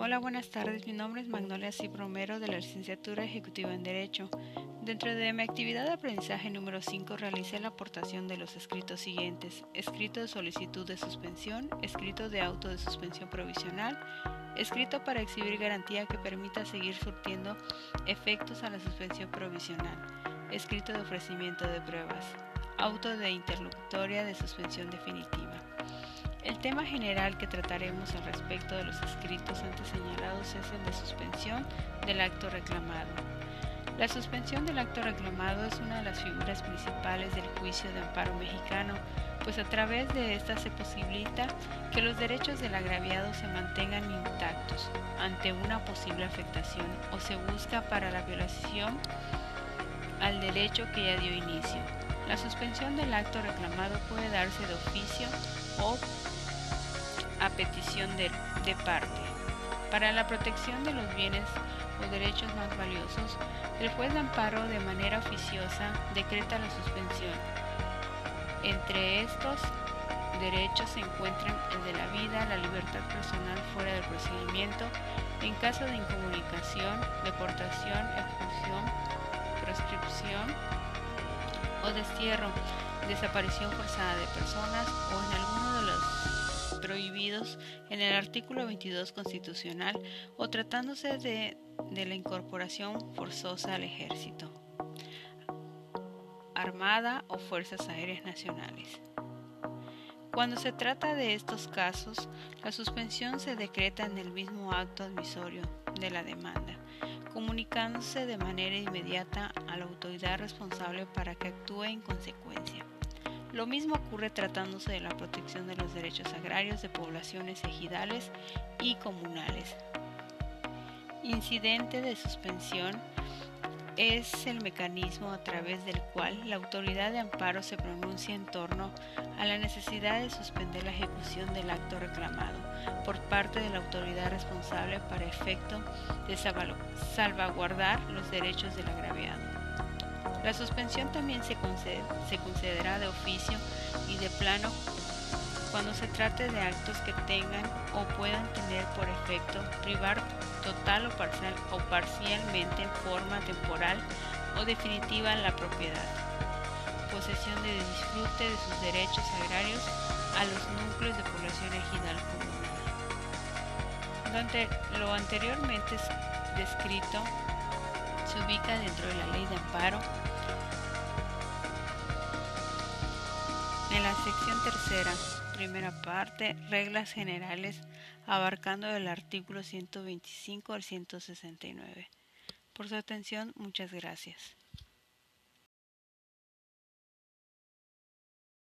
Hola, buenas tardes. Mi nombre es Magnolia C. Romero de la Licenciatura Ejecutiva en Derecho. Dentro de mi actividad de aprendizaje número 5 realicé la aportación de los escritos siguientes. Escrito de solicitud de suspensión, escrito de auto de suspensión provisional, escrito para exhibir garantía que permita seguir surtiendo efectos a la suspensión provisional, escrito de ofrecimiento de pruebas, auto de interlocutoria de suspensión definitiva. El tema general que trataremos al respecto de los escritos antes señalados es el de suspensión del acto reclamado. La suspensión del acto reclamado es una de las figuras principales del juicio de amparo mexicano, pues a través de esta se posibilita que los derechos del agraviado se mantengan intactos ante una posible afectación o se busca para la violación al derecho que ya dio inicio. La suspensión del acto reclamado puede darse de oficio o a petición de, parte. Para la protección de los bienes o derechos más valiosos, el juez de amparo de manera oficiosa decreta la suspensión. Entre estos derechos se encuentran el de la vida, la libertad personal fuera del procedimiento, en caso de incomunicación, deportación, expulsión, proscripción o destierro, desaparición forzada de personas o en alguno de los en el artículo 22 constitucional o tratándose de, de la incorporación forzosa al ejército, armada o fuerzas aéreas nacionales. Cuando se trata de estos casos, la suspensión se decreta en el mismo acto admisorio de la demanda, comunicándose de manera inmediata a la autoridad responsable para que actúe en consecuencia. Lo mismo ocurre tratándose de la protección de los derechos agrarios de poblaciones ejidales y comunales. Incidente de suspensión es el mecanismo a través del cual la autoridad de amparo se pronuncia en torno a la necesidad de suspender la ejecución del acto reclamado por parte de la autoridad responsable para efecto de salvaguardar los derechos del agraviado. La suspensión también se, concederá de oficio y de plano cuando se trate de actos que tengan o puedan tener por efecto privar total o, parcial, o parcialmente en forma temporal o definitiva la propiedad, posesión de disfrute de sus derechos agrarios a los núcleos de población ejidal comunal. Durante lo anteriormente descrito se ubica dentro de la ley de amparo En la sección tercera, primera parte, reglas generales, abarcando del artículo 125 al 169. Por su atención, muchas gracias.